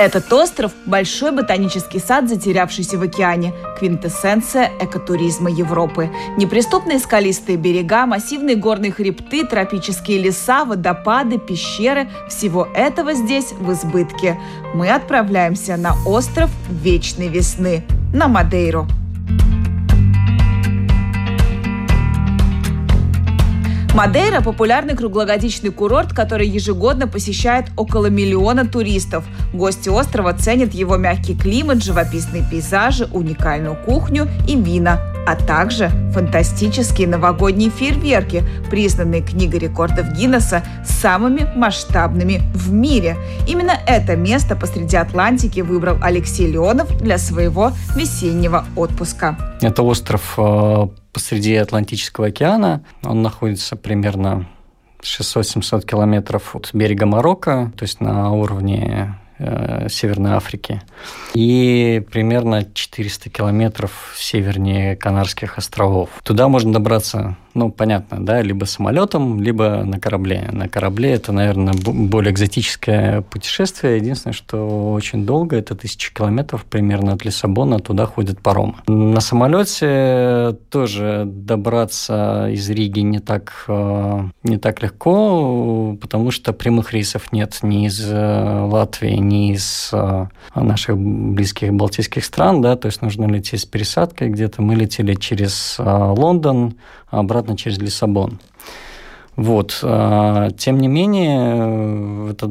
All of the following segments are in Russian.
Этот остров – большой ботанический сад, затерявшийся в океане, квинтэссенция экотуризма Европы. Неприступные скалистые берега, массивные горные хребты, тропические леса, водопады, пещеры – всего этого здесь в избытке. Мы отправляемся на остров Вечной Весны, на Мадейру. Мадейра – популярный круглогодичный курорт, который ежегодно посещает около миллиона туристов. Гости острова ценят его мягкий климат, живописные пейзажи, уникальную кухню и вина, а также фантастические новогодние фейерверки, признанные книгой рекордов Гиннесса самыми масштабными в мире. Именно это место посреди Атлантики выбрал Алексей Леонов для своего весеннего отпуска. Это остров э, посреди Атлантического океана. Он находится примерно 600-700 километров от берега Марокко, то есть на уровне э, Северной Африки, и примерно 400 километров севернее Канарских островов. Туда можно добраться ну, понятно, да, либо самолетом, либо на корабле. На корабле это, наверное, более экзотическое путешествие. Единственное, что очень долго, это тысячи километров примерно от Лиссабона, туда ходит паром. На самолете тоже добраться из Риги не так, э, не так легко, потому что прямых рейсов нет ни из э, Латвии, ни из э, наших близких балтийских стран, да, то есть нужно лететь с пересадкой где-то. Мы летели через Лондон, обратно через Лиссабон. Вот. А, тем не менее, это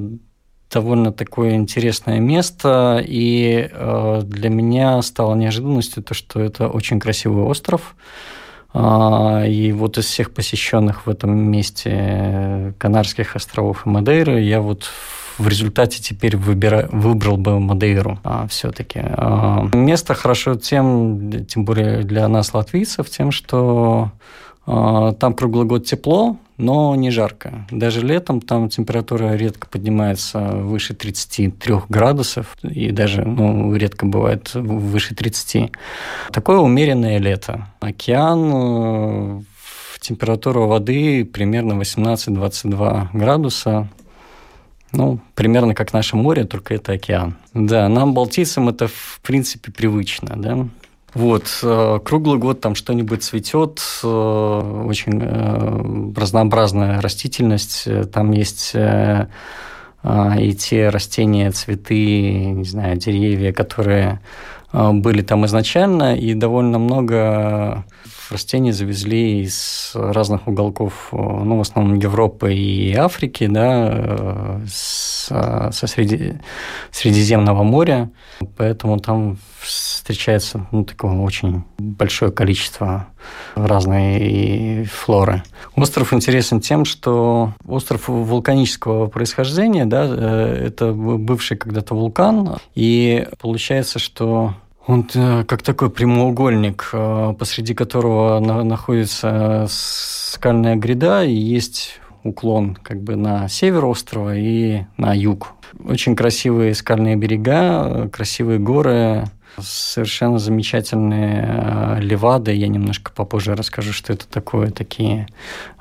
довольно такое интересное место, и а, для меня стало неожиданностью то, что это очень красивый остров. А, и вот из всех посещенных в этом месте Канарских островов и Мадейры я вот в результате теперь выбира... выбрал бы Мадейру а, все-таки. А, место хорошо тем, тем более для нас, латвийцев, тем, что там круглый год тепло, но не жарко. Даже летом там температура редко поднимается выше 33 градусов, и даже ну, редко бывает выше 30. Такое умеренное лето. Океан, э, температура воды примерно 18-22 градуса. Ну, примерно как наше море, только это океан. Да, нам, балтийцам, это в принципе привычно, да. Вот, э, круглый год там что-нибудь цветет, э, очень э, разнообразная растительность, там есть и те растения, цветы, не знаю, деревья, которые были там изначально, и довольно много растений завезли из разных уголков, ну, в основном Европы и Африки, да, с, со Среди, Средиземного моря, поэтому там встречается ну, такое очень большое количество разной флоры. Остров интересен тем, что остров вулканического происхождения, да, э, это бывший когда-то вулкан, и получается, что он э, как такой прямоугольник, э, посреди которого находится скальная гряда, и есть уклон как бы на север острова и на юг. Очень красивые скальные берега, красивые горы, совершенно замечательные э, левады. Я немножко попозже расскажу, что это такое, такие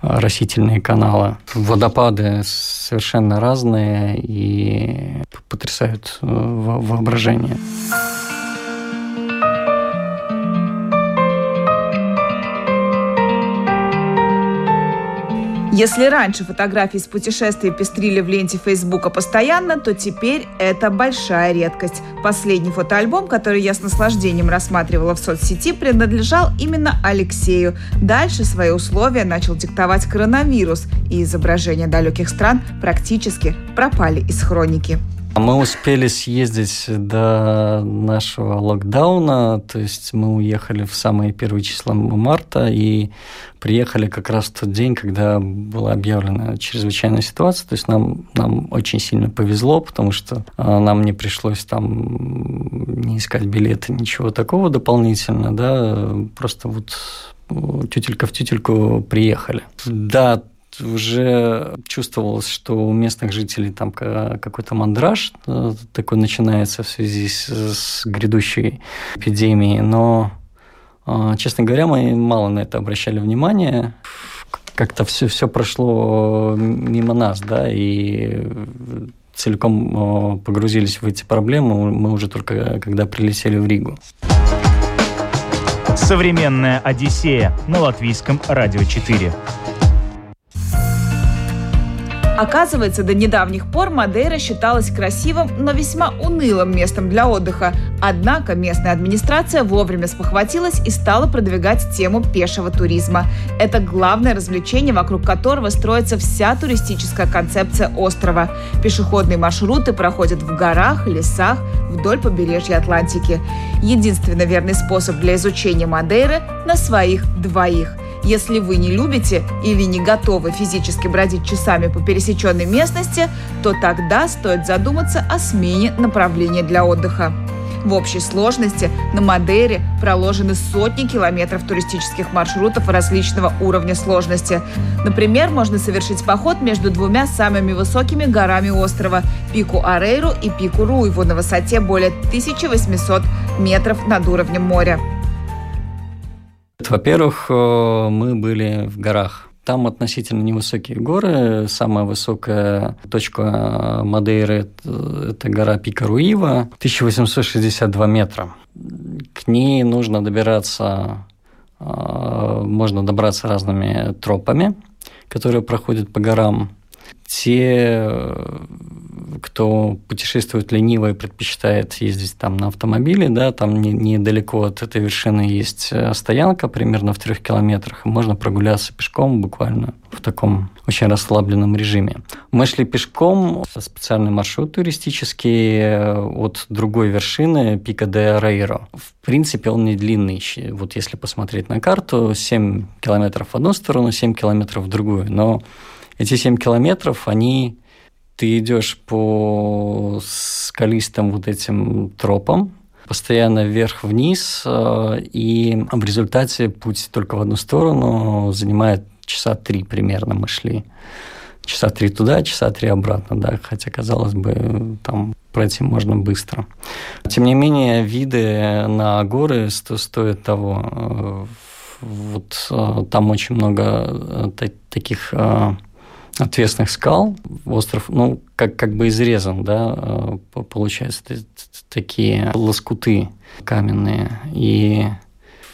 растительные каналы. Водопады совершенно разные и потрясают воображение. Если раньше фотографии с путешествий пестрили в ленте Фейсбука постоянно, то теперь это большая редкость. Последний фотоальбом, который я с наслаждением рассматривала в соцсети, принадлежал именно Алексею. Дальше свои условия начал диктовать коронавирус, и изображения далеких стран практически пропали из хроники. Мы успели съездить до нашего локдауна, то есть мы уехали в самые первые числа марта и приехали как раз в тот день, когда была объявлена чрезвычайная ситуация. То есть нам, нам очень сильно повезло, потому что а, нам не пришлось там не искать билеты, ничего такого дополнительно, да, просто вот тютелька в тютельку приехали. Да, уже чувствовалось, что у местных жителей там какой-то мандраж э, такой начинается в связи с, грядущей эпидемией, но, э, честно говоря, мы мало на это обращали внимание. Как-то все, все прошло мимо нас, да, и целиком э, погрузились в эти проблемы мы уже только когда прилетели в Ригу. Современная Одиссея на латвийском радио 4. Оказывается, до недавних пор Мадейра считалась красивым, но весьма унылым местом для отдыха. Однако местная администрация вовремя спохватилась и стала продвигать тему пешего туризма. Это главное развлечение, вокруг которого строится вся туристическая концепция острова. Пешеходные маршруты проходят в горах, лесах, вдоль побережья Атлантики. Единственно верный способ для изучения Мадейры – на своих двоих – если вы не любите или не готовы физически бродить часами по пересеченной местности, то тогда стоит задуматься о смене направления для отдыха. В общей сложности на Мадейре проложены сотни километров туристических маршрутов различного уровня сложности. Например, можно совершить поход между двумя самыми высокими горами острова – Пику Арейру и Пику Руйву на высоте более 1800 метров над уровнем моря. Во-первых, э, мы были в горах. Там относительно невысокие горы. Самая высокая точка Мадейры – это гора Пикаруива, 1862 метра. К ней нужно добираться, э, можно добраться разными тропами, которые проходят по горам. Те кто путешествует лениво и предпочитает ездить там на автомобиле, да, там не, недалеко от этой вершины есть э, стоянка, примерно в трех километрах, и можно прогуляться пешком буквально в таком очень расслабленном режиме. Мы шли пешком, специальный маршрут туристический э, от другой вершины, Пика де Рейро. В принципе, он не длинный. Вот если посмотреть на карту, 7 километров в одну сторону, 7 километров в другую. Но эти 7 километров, они ты идешь по скалистым вот этим тропам, постоянно вверх-вниз, э, и в результате путь только в одну сторону занимает часа три примерно мы шли. Часа три туда, часа три обратно, да, хотя, казалось бы, там пройти можно быстро. Тем не менее, виды на горы стоят того. Вот э, там очень много э, таких отвесных скал. Остров, ну, как, как бы изрезан, да, э, получается, такие лоскуты каменные. И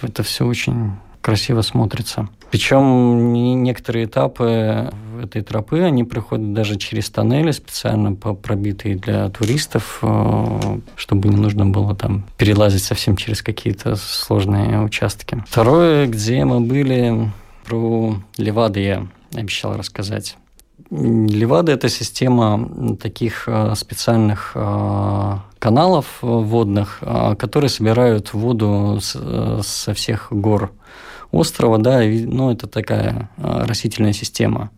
это все очень красиво смотрится. Причем некоторые этапы этой тропы, они проходят даже через тоннели, специально пробитые для туристов, э, чтобы не нужно было там перелазить совсем через какие-то сложные участки. Второе, где мы были, про Левады я обещал рассказать. Левада – это система таких э, специальных э, каналов водных, э, которые собирают воду со всех гор острова, да, ну, это такая растительная система.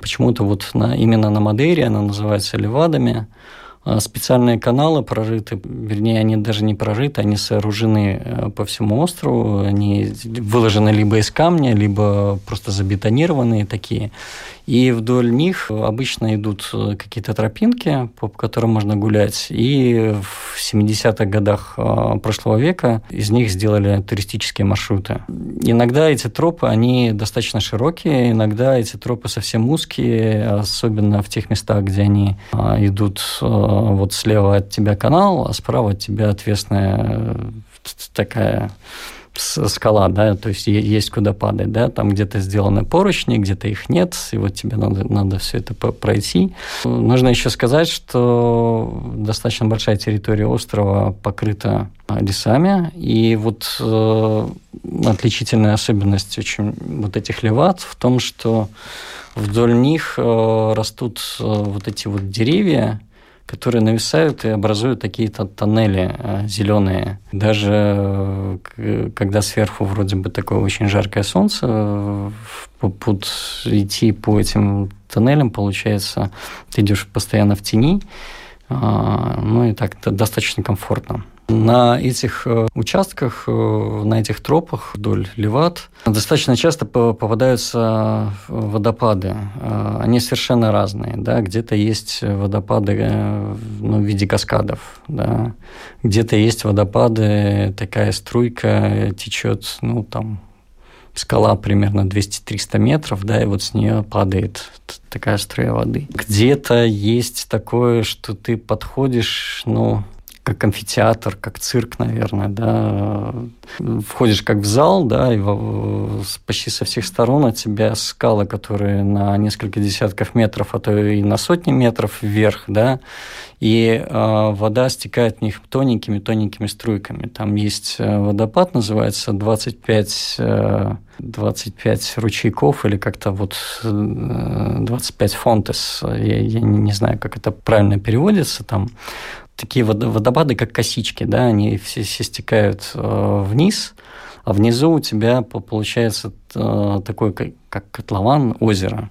Почему-то вот на, именно на Мадейре она называется левадами. Специальные каналы прорыты, вернее, они даже не прорыты, они сооружены по всему острову, они выложены либо из камня, либо просто забетонированные такие. И вдоль них обычно идут э, какие-то тропинки, по которым можно гулять. И в 70-х годах э, прошлого века из них сделали туристические маршруты. Иногда эти тропы, они достаточно широкие, иногда эти тропы совсем узкие, особенно в тех местах, где они э, идут вот слева от тебя канал, а справа от тебя отвесная такая скала, да, то есть есть куда падать, да, там где-то сделаны поручни, где-то их нет, и вот тебе надо, надо все это пройти. Нужно еще сказать, что достаточно большая территория острова покрыта лесами, и вот э, отличительная особенность очень вот этих леват в том, что вдоль них э, растут э, вот эти вот деревья, которые нависают и образуют такие то тоннели э, зеленые. Даже э, когда сверху вроде бы такое очень жаркое солнце, э, под идти по этим тоннелям, получается, ты идешь постоянно в тени, ну и так достаточно комфортно. На этих э, участках, э, на этих тропах вдоль Леват достаточно часто попадаются водопады. Э, они совершенно разные. Да? Где-то есть водопады ну, в виде каскадов, да? где-то есть водопады, такая струйка течет, ну, там, скала примерно 200-300 метров, да, и вот с нее падает такая струя воды. Где-то есть такое, что ты подходишь, ну, как амфитеатр, как цирк, наверное, да. Входишь как в зал, да, и почти со всех сторон от тебя скалы, которые на несколько десятков метров, а то и на сотни метров вверх, да, и э, вода стекает в них тоненькими-тоненькими струйками. Там есть э, водопад, называется 25 25 ручейков или как-то вот 25 э, фонтес, я, я не знаю, как это правильно переводится там, такие водопады, как косички, да, они все, все стекают э, вниз, а внизу у тебя получается э, такой, как, котлован, озеро.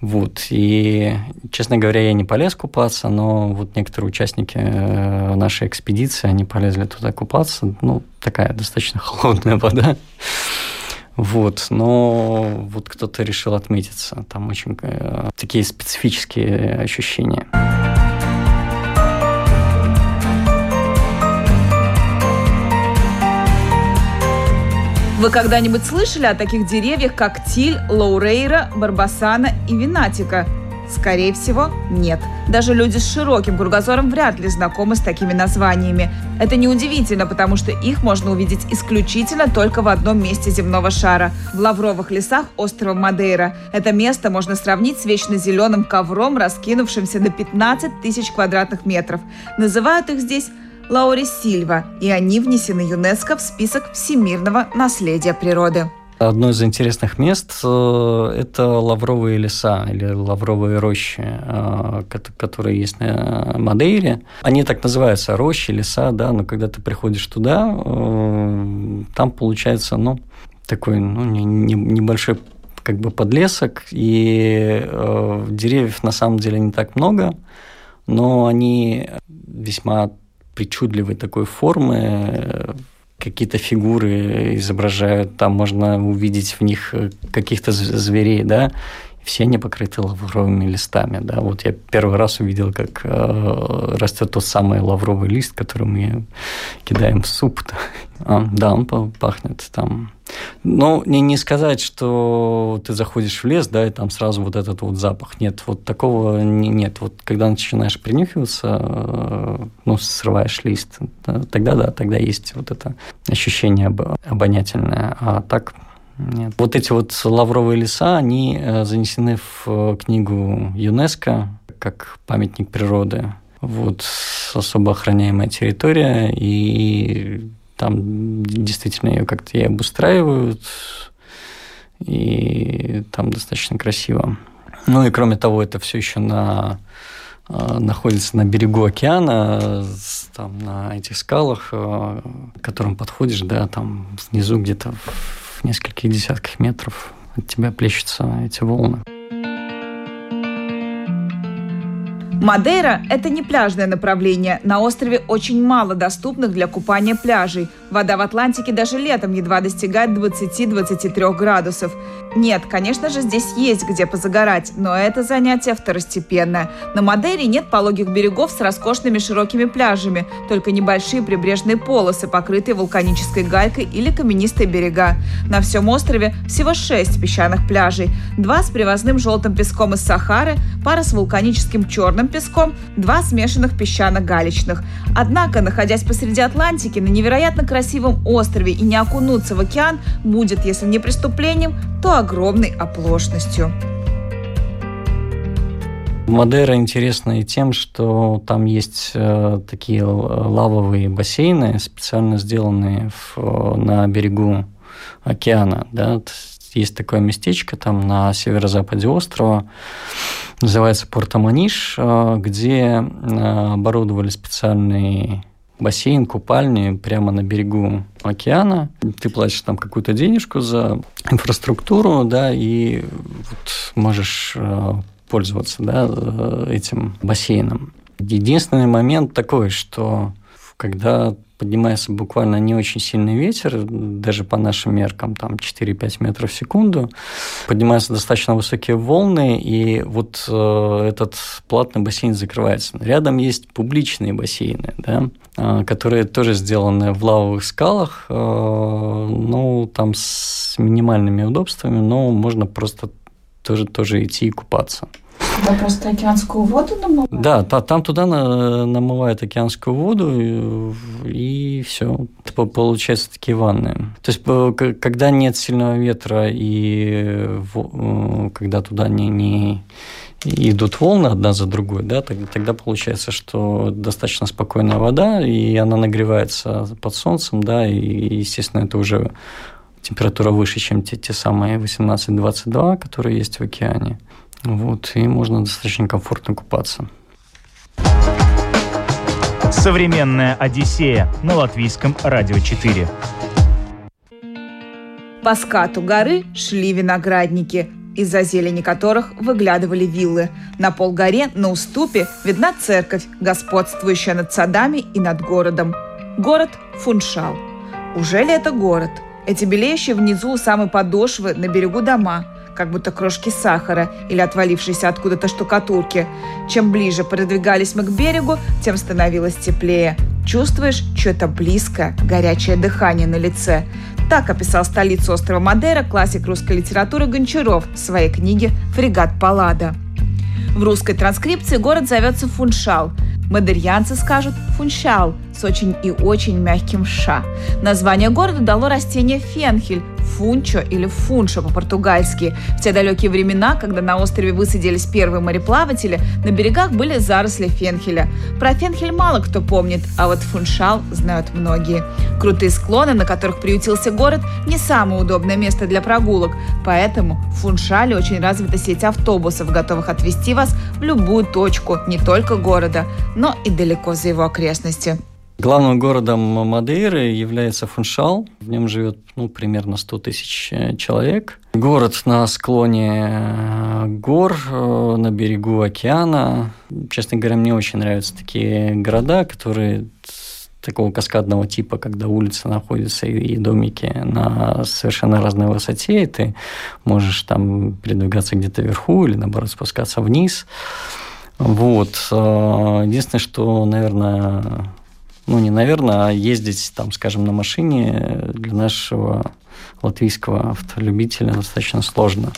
Вот. И, честно говоря, я не полез купаться, но вот некоторые участники э, нашей экспедиции, они полезли туда купаться. Ну, такая достаточно холодная вода. Вот, но вот кто-то решил отметиться. Там очень такие специфические ощущения. Вы когда-нибудь слышали о таких деревьях, как тиль, лаурейра, барбасана и винатика? Скорее всего, нет. Даже люди с широким кругозором вряд ли знакомы с такими названиями. Это неудивительно, потому что их можно увидеть исключительно только в одном месте земного шара – в лавровых лесах острова Мадейра. Это место можно сравнить с вечно зеленым ковром, раскинувшимся на 15 тысяч квадратных метров. Называют их здесь Лаури Сильва, и они внесены ЮНЕСКО в список всемирного наследия природы. Одно из интересных мест э, – это лавровые леса или лавровые рощи, э, которые есть на Мадейре. Они так называются – рощи, леса, да, но когда ты приходишь туда, э, там получается, ну, такой ну, небольшой как бы подлесок, и деревьев на самом деле не так много, но они весьма причудливой такой формы, какие-то фигуры изображают, там можно увидеть в них э, каких-то зверей, да, все они покрыты лавровыми листами, да, вот я первый раз увидел, как э, растет тот самый лавровый лист, который мы кидаем в суп, да, он пахнет там ну, не, не сказать, что ты заходишь в лес, да, и там сразу вот этот вот запах. Нет, вот такого не, нет. Вот когда начинаешь принюхиваться, э, ну, срываешь лист, тогда да, тогда есть вот это ощущение обонятельное. А так нет. Вот эти вот лавровые леса, они э, занесены в э, книгу ЮНЕСКО как памятник природы. Вот особо охраняемая территория, и там действительно ее как-то и обустраивают, и там достаточно красиво. Ну и кроме того, это все еще на а, находится на берегу океана, там, на этих скалах, а, к которым подходишь, да, там внизу где-то в нескольких десятках метров от тебя плещутся эти волны. Мадейра – это не пляжное направление. На острове очень мало доступных для купания пляжей. Вода в Атлантике даже летом едва достигает 20-23 градусов. Нет, конечно же, здесь есть где позагорать, но это занятие второстепенное. На Мадейре нет пологих берегов с роскошными широкими пляжами, только небольшие прибрежные полосы, покрытые вулканической галькой или каменистые берега. На всем острове всего шесть песчаных пляжей. Два с привозным желтым песком из Сахары, пара с вулканическим черным песком, два смешанных песчано-галечных. Однако, находясь посреди Атлантики на невероятно красивом острове и не окунуться в океан будет, если не преступлением, то огромной оплошностью. Мадера интересна и тем, что там есть э, такие лавовые бассейны, специально сделанные в, на берегу океана. Да? Есть такое местечко там на северо-западе острова, называется Порто-Маниш, э, где э, оборудовали специальный бассейн, купальни прямо на берегу океана. Ты платишь там какую-то денежку за инфраструктуру, да, и вот можешь э, пользоваться да, этим бассейном. Единственный момент такой, что когда поднимается буквально не очень сильный ветер, даже по нашим меркам, там 4-5 метров в секунду, поднимаются достаточно высокие волны, и вот э, этот платный бассейн закрывается. Рядом есть публичные бассейны, да, э, которые тоже сделаны в лавовых скалах, э, ну, там с минимальными удобствами, но можно просто тоже, тоже идти и купаться. Туда просто океанскую воду намывают? Да, та, там туда на, намывают океанскую воду, и, и все. Получается такие ванны. То есть, когда нет сильного ветра, и когда туда не, не идут волны одна за другой, да, тогда, тогда получается, что достаточно спокойная вода, и она нагревается под солнцем, да, и, естественно, это уже температура выше, чем те, те самые 18-22, которые есть в океане. Вот, и можно достаточно комфортно купаться. Современная Одиссея на латвийском радио 4. По скату горы шли виноградники, из-за зелени которых выглядывали виллы. На полгоре на уступе видна церковь, господствующая над садами и над городом. Город Фуншал. Уже ли это город? Эти белеющие внизу у самой подошвы на берегу дома – как будто крошки сахара или отвалившиеся откуда-то штукатурки. Чем ближе продвигались мы к берегу, тем становилось теплее. Чувствуешь что-то близкое, горячее дыхание на лице. Так описал столицу острова Мадейра классик русской литературы Гончаров в своей книге «Фрегат Паллада». В русской транскрипции город зовется Фуншал. Мадерьянцы скажут «фуншал» с очень и очень мягким «ша». Название города дало растение фенхель, фунчо или фуншо по-португальски. В те далекие времена, когда на острове высадились первые мореплаватели, на берегах были заросли фенхеля. Про фенхель мало кто помнит, а вот фуншал знают многие. Крутые склоны, на которых приютился город, не самое удобное место для прогулок, поэтому в Фуншале очень развита сеть автобусов, готовых отвезти вас в любую точку не только города, но и далеко за его окрестности. Главным городом Мадейры является Фуншал. В нем живет ну, примерно 100 тысяч э, человек. Город на склоне э, гор, э, на берегу океана. Честно говоря, мне очень нравятся такие города, которые такого каскадного типа, когда улица находится и домики на совершенно разной высоте, и ты можешь там передвигаться где-то вверху или, наоборот, спускаться вниз. Вот. Единственное, что, наверное, ну, не наверное, а ездить, там, скажем, на машине для нашего латвийского автолюбителя достаточно сложно.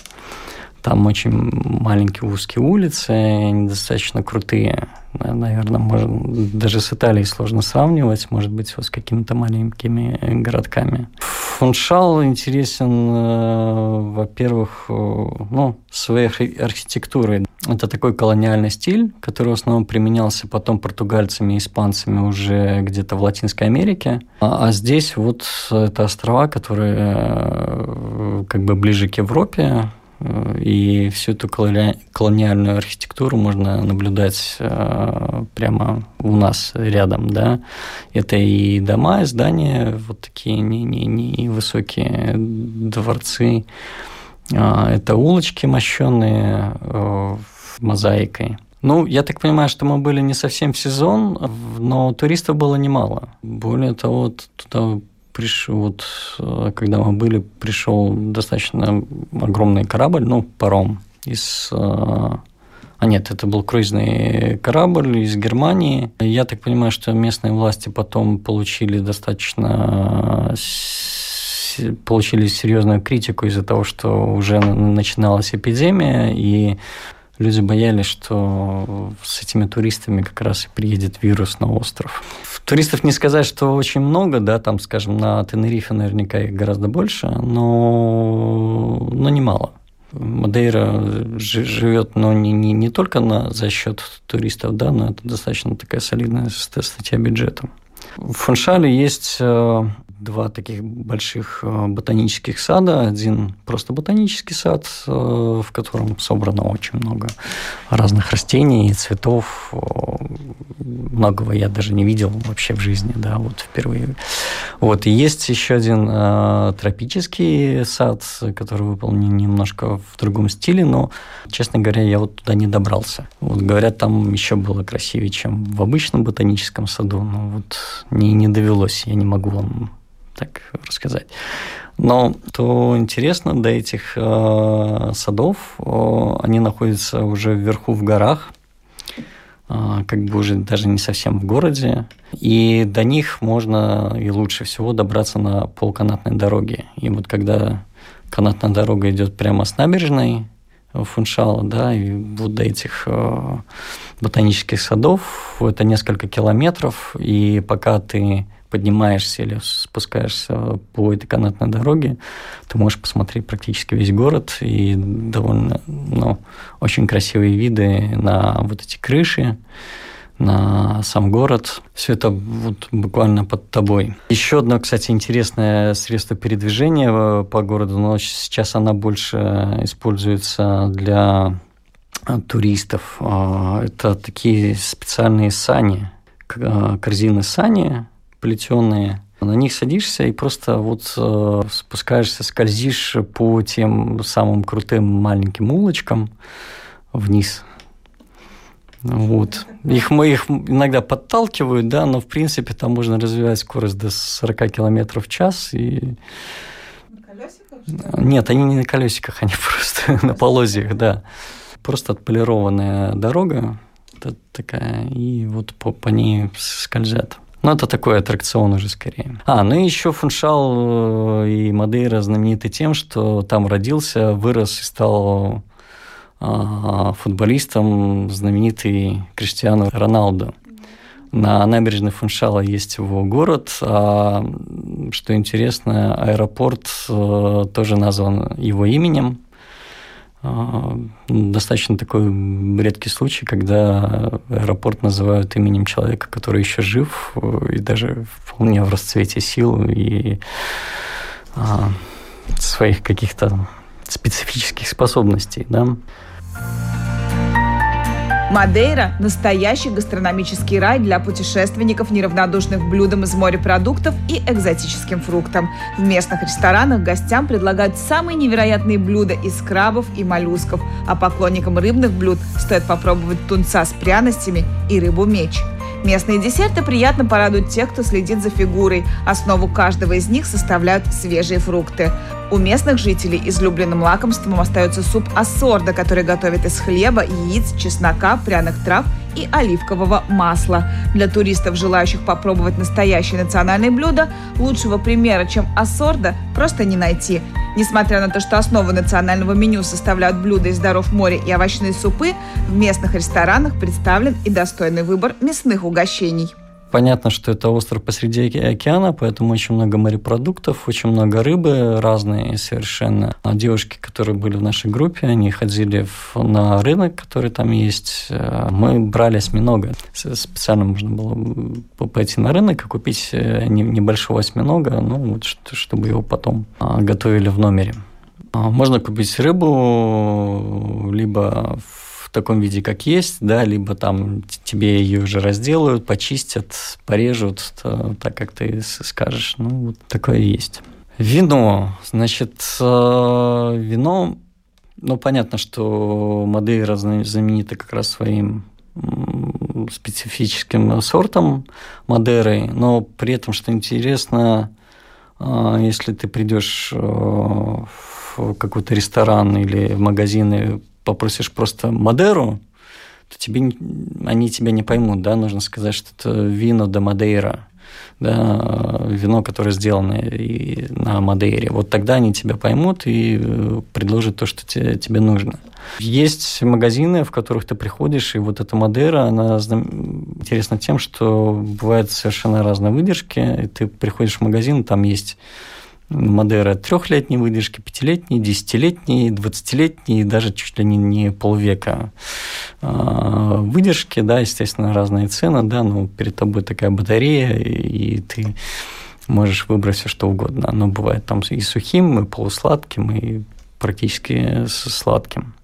Там очень маленькие узкие улицы, они достаточно крутые. Наверное, может, даже с Италией сложно сравнивать, может быть, вот с какими-то маленькими городками. Фуншал интересен, э, во-первых, э, ну, своей архитектурой. Это такой колониальный стиль, который в основном применялся потом португальцами и испанцами уже где-то в Латинской Америке. А, а здесь вот это острова, которые э, как бы ближе к Европе, и всю эту колониальную архитектуру можно наблюдать э, прямо у нас рядом, да. Это и дома, и здания, вот такие не, не, не высокие дворцы. А, это улочки мощенные э, мозаикой. Ну, я так понимаю, что мы были не совсем в сезон, но туристов было немало. Более того, туда пришел, вот, э, когда мы были, пришел достаточно огромный корабль, ну, паром из... Э, а нет, это был круизный корабль из Германии. Я так понимаю, что местные власти потом получили достаточно получили серьезную критику из-за того, что уже начиналась эпидемия, и люди боялись, что с этими туристами как раз и приедет вирус на остров. Туристов не сказать, что очень много, да, там, скажем, на Тенерифе наверняка их гораздо больше, но, но немало. Мадейра живет, но не, не, не только на, за счет туристов, да, но это достаточно такая солидная статья бюджета. В Фуншале есть э, два таких больших э, ботанических сада. Один просто ботанический сад, э, в котором собрано очень много разных растений, цветов. Многого я даже не видел вообще в жизни, да, вот впервые. Вот. И есть еще один э, тропический сад, который выполнен немножко в другом стиле, но, честно говоря, я вот туда не добрался. Вот говорят, там еще было красивее, чем в обычном ботаническом саду, но вот не, не довелось, я не могу вам так рассказать. Но то интересно, до этих э, садов э, они находятся уже вверху в горах, э, как бы уже даже не совсем в городе, и до них можно и лучше всего добраться на полканатной дороге. И вот когда канатная дорога идет прямо с набережной, Фуншала, да, и вот до этих э, ботанических садов это несколько километров, и пока ты поднимаешься или спускаешься по этой канатной дороге, ты можешь посмотреть практически весь город и довольно, ну, очень красивые виды на вот эти крыши, на сам город. Все это вот буквально под тобой. Еще одно, кстати, интересное средство передвижения по городу, но сейчас она больше используется для туристов. А, это такие специальные сани, корзины сани, плетеные. На них садишься и просто вот э, спускаешься, скользишь по тем самым крутым маленьким улочкам вниз. Вот. Их, мы их иногда подталкивают, да, но в принципе там можно развивать скорость до 40 км в час. И... Нет, они не на колесиках, они просто на полозьях, да. Просто отполированная дорога такая, и вот по, по ней скользят. Ну, это такой аттракцион уже скорее. А, ну и еще Фуншал э, и Мадейра знамениты тем, что там родился, вырос и стал а, футболистом знаменитый Криштиану Роналдо. На набережной Фуншала есть его город, а, что интересно, аэропорт э, тоже назван его именем. А, достаточно такой редкий случай, когда аэропорт называют именем человека, который еще жив и даже вполне в расцвете сил и а, своих каких-то специфических способностей, да. Мадейра – настоящий гастрономический рай для путешественников, неравнодушных блюдам из морепродуктов и экзотическим фруктам. В местных ресторанах гостям предлагают самые невероятные блюда из крабов и моллюсков, а поклонникам рыбных блюд стоит попробовать тунца с пряностями и рыбу-меч – Местные десерты приятно порадуют тех, кто следит за фигурой. Основу каждого из них составляют свежие фрукты. У местных жителей излюбленным лакомством остается суп ассорда, который готовят из хлеба, яиц, чеснока, пряных трав и оливкового масла. Для туристов, желающих попробовать настоящее национальное блюдо, лучшего примера, чем ассорда, просто не найти. Несмотря на то, что основу национального меню составляют блюда из даров моря и овощные супы, в местных ресторанах представлен и достойный выбор мясных угощений. Понятно, что это остров посреди океана, поэтому очень много морепродуктов, очень много рыбы разные совершенно. А девушки, которые были в нашей группе, они ходили в, на рынок, который там есть. Э, мы брали осьминога. Специально можно было пойти на рынок и купить э, небольшого осьминога, ну, вот, чтобы его потом а, готовили в номере. А, можно купить рыбу либо в в таком виде, как есть, да, либо там тебе ее уже разделают, почистят, порежут, то, так как ты скажешь. Ну, вот такое есть. Вино. Значит, э, вино, ну, понятно, что Мадейра знаменита как раз своим специфическим сортом Мадеры, но при этом, что интересно, э, если ты придешь э, в какой-то ресторан или в магазин и попросишь просто Мадеру, то тебе, они тебя не поймут, да, нужно сказать, что это вино до Мадейра, да, вино, которое сделано и на Мадейре. Вот тогда они тебя поймут и э, предложат то, что тебе, тебе нужно. Есть магазины, в которых ты приходишь, и вот эта Мадейра, она интересна тем, что бывают совершенно разные выдержки, и ты приходишь в магазин, там есть Мадера трехлетней выдержки, пятилетней, десятилетней, двадцатилетней, даже чуть ли не, не полвека а, выдержки, да, естественно, разные цены, да, но перед тобой такая батарея, и ты можешь выбрать все что угодно. Оно бывает там и сухим, и полусладким, и практически сладким.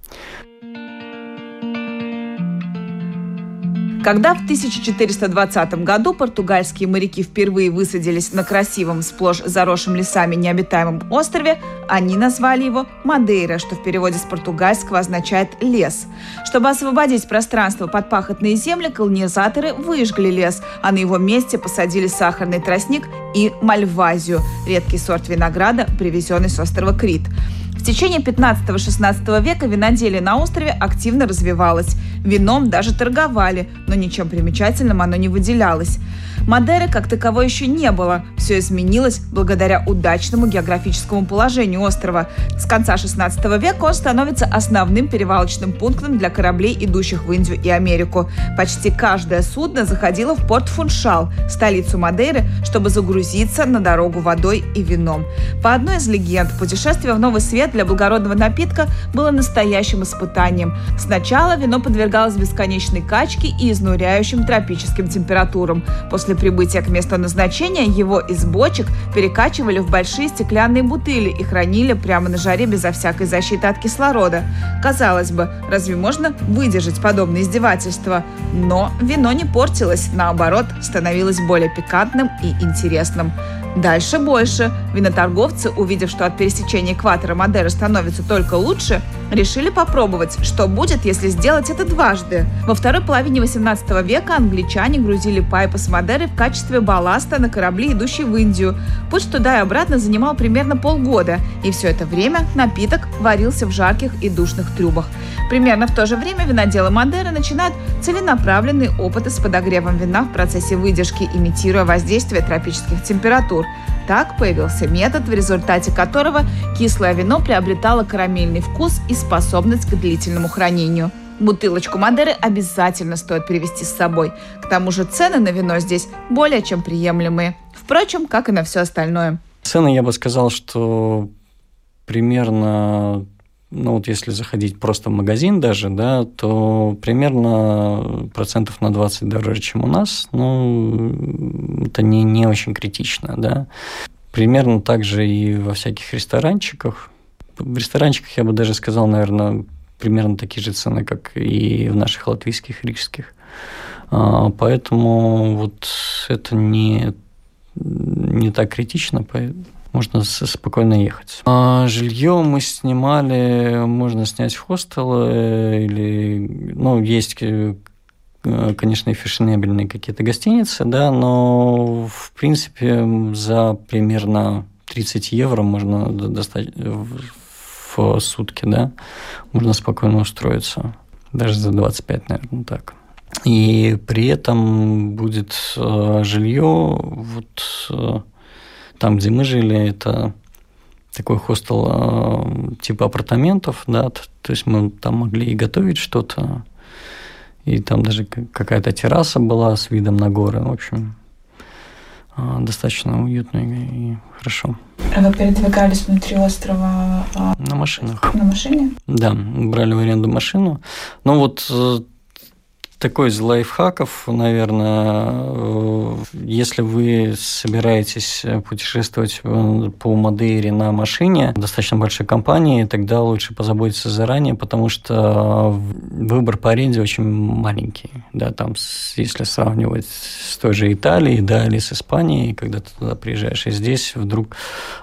Когда в 1420 году португальские моряки впервые высадились на красивом, сплошь заросшем лесами необитаемом острове, они назвали его Мадейра, что в переводе с португальского означает «лес». Чтобы освободить пространство под пахотные земли, колонизаторы выжгли лес, а на его месте посадили сахарный тростник и мальвазию – редкий сорт винограда, привезенный с острова Крит. Течение 15-16 века виноделие на острове активно развивалось. Вином даже торговали, но ничем примечательным оно не выделялось. Мадеры как таковой еще не было. Все изменилось благодаря удачному географическому положению острова. С конца 16 века он становится основным перевалочным пунктом для кораблей, идущих в Индию и Америку. Почти каждое судно заходило в порт Фуншал, столицу Мадейры, чтобы загрузиться на дорогу водой и вином. По одной из легенд, путешествие в Новый Свет для благородного напитка было настоящим испытанием. Сначала вино подвергалось бесконечной качке и изнуряющим тропическим температурам. После прибытия к месту назначения его из бочек перекачивали в большие стеклянные бутыли и хранили прямо на жаре безо всякой защиты от кислорода. Казалось бы, разве можно выдержать подобное издевательство? Но вино не портилось, наоборот, становилось более пикантным и интересным. Дальше больше. Виноторговцы, увидев, что от пересечения экватора Мадеры становится только лучше, решили попробовать, что будет, если сделать это дважды. Во второй половине 18 века англичане грузили пайпы с Мадеры в качестве балласта на корабли, идущие в Индию. Путь туда и обратно занимал примерно полгода, и все это время напиток варился в жарких и душных трюбах. Примерно в то же время виноделы Мадеры начинают целенаправленные опыты с подогревом вина в процессе выдержки, имитируя воздействие тропических температур. Так появился метод, в результате которого кислое вино приобретало карамельный вкус и способность к длительному хранению. Бутылочку Мадеры обязательно стоит привезти с собой. К тому же цены на вино здесь более чем приемлемые. Впрочем, как и на все остальное. Цены, я бы сказал, что примерно ну вот если заходить просто в магазин даже, да, то примерно процентов на 20 дороже, чем у нас, ну, это не, не очень критично, да. Примерно так же и во всяких ресторанчиках. В ресторанчиках я бы даже сказал, наверное, примерно такие же цены, как и в наших латвийских, рижских. А, поэтому вот это не, не так критично, можно спокойно ехать. А жилье мы снимали, можно снять в хостел или, ну, есть э, конечно, фешенебельные какие-то гостиницы, да, но, в принципе, за примерно 30 евро можно достать сутки, да, можно спокойно устроиться. Даже за 25, наверное, так. И при этом будет э, жилье вот э, там, где мы жили, это такой хостел э, типа апартаментов, да, то есть мы там могли и готовить что-то, и там даже какая-то терраса была с видом на горы, в общем, достаточно уютно и хорошо. А вы передвигались внутри острова? А, на машинах. На машине? Да, брали в аренду машину. Но вот э, такой из лайфхаков, наверное, э, если вы собираетесь путешествовать по Мадейре на машине достаточно большой компании, тогда лучше позаботиться заранее, потому что выбор по аренде очень маленький. Да, там, если сравнивать с той же Италией, да, или с Испанией, когда ты туда приезжаешь, и здесь вдруг,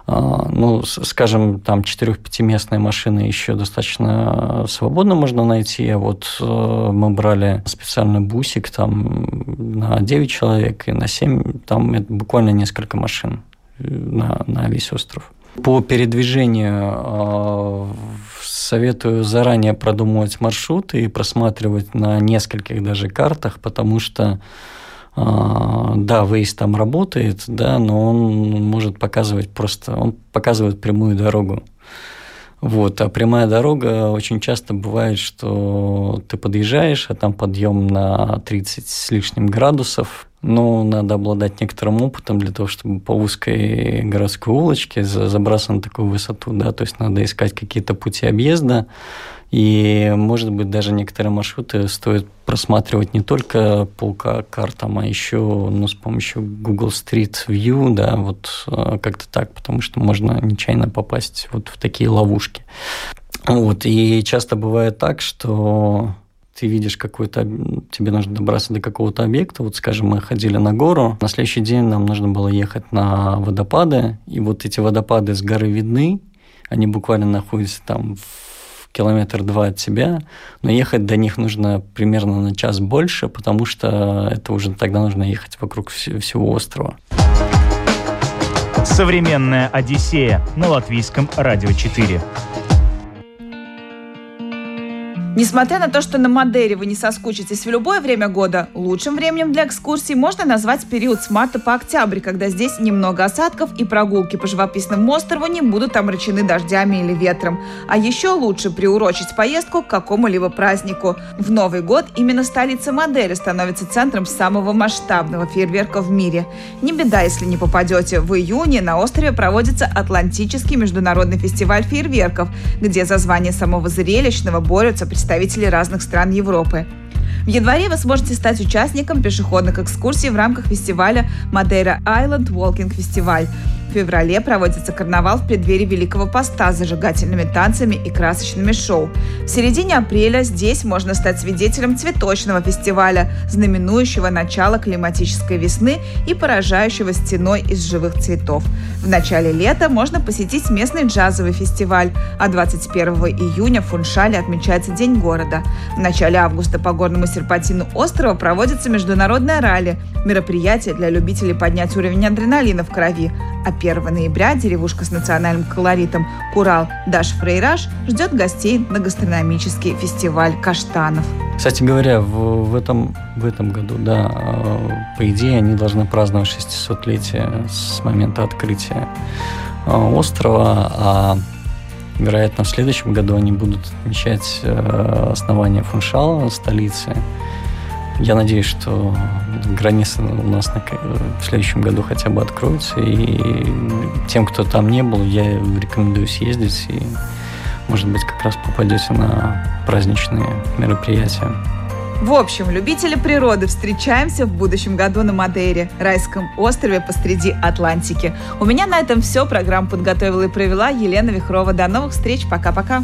ну, скажем, там 4-5-местная машина еще достаточно свободно можно найти, а вот э, мы брали специально специальный бусик там на 9 человек и на 7, там это буквально несколько машин э, на, на весь остров. По передвижению э, советую заранее продумывать маршруты и просматривать на нескольких даже картах, потому что э, да, выезд там работает, да, но он может показывать просто, он показывает прямую дорогу. Вот, а прямая дорога очень часто бывает, что ты подъезжаешь, а там подъем на 30 с лишним градусов, но надо обладать некоторым опытом для того, чтобы по узкой городской улочке забраться на такую высоту, да, то есть надо искать какие-то пути объезда, и, может быть, даже некоторые маршруты стоит просматривать не только по картам, а еще ну, с помощью Google Street View, да, вот э, как-то так, потому что можно нечаянно попасть вот в такие ловушки. Вот, и часто бывает так, что ты видишь какой-то, тебе нужно добраться до какого-то объекта, вот, скажем, мы ходили на гору, на следующий день нам нужно было ехать на водопады, и вот эти водопады с горы видны, они буквально находятся там в километр-два от тебя, но ехать до них нужно примерно на час больше, потому что это уже тогда нужно ехать вокруг всего острова. Современная Одиссея на латвийском радио 4. Несмотря на то, что на Мадейре вы не соскучитесь в любое время года, лучшим временем для экскурсий можно назвать период с марта по октябрь, когда здесь немного осадков и прогулки по живописному острову не будут омрачены дождями или ветром. А еще лучше приурочить поездку к какому-либо празднику. В Новый год именно столица Мадейры становится центром самого масштабного фейерверка в мире. Не беда, если не попадете. В июне на острове проводится Атлантический международный фестиваль фейерверков, где за звание самого зрелищного борются представители представители разных стран Европы. В январе вы сможете стать участником пешеходных экскурсий в рамках фестиваля Madeira Island Walking Festival. Феврале проводится карнавал в преддверии Великого Поста с зажигательными танцами и красочными шоу. В середине апреля здесь можно стать свидетелем цветочного фестиваля, знаменующего начало климатической весны и поражающего стеной из живых цветов. В начале лета можно посетить местный джазовый фестиваль, а 21 июня в Фуншале отмечается День города. В начале августа по горному серпантину острова проводится международное ралли – мероприятие для любителей поднять уровень адреналина в крови. А 1 ноября деревушка с национальным колоритом Курал Даш Фрейраж ждет гостей на гастрономический фестиваль каштанов. Кстати говоря, в, в, этом, в этом году, да, э, по идее, они должны праздновать 600-летие с момента открытия э, острова, а вероятно, в следующем году они будут отмечать э, основание Фуншала, столицы. Я надеюсь, что границы у нас на, в следующем году хотя бы откроются. И тем, кто там не был, я рекомендую съездить. И, может быть, как раз попадете на праздничные мероприятия. В общем, любители природы, встречаемся в будущем году на Мадейре, райском острове посреди Атлантики. У меня на этом все. Программу подготовила и провела Елена Вихрова. До новых встреч. Пока-пока.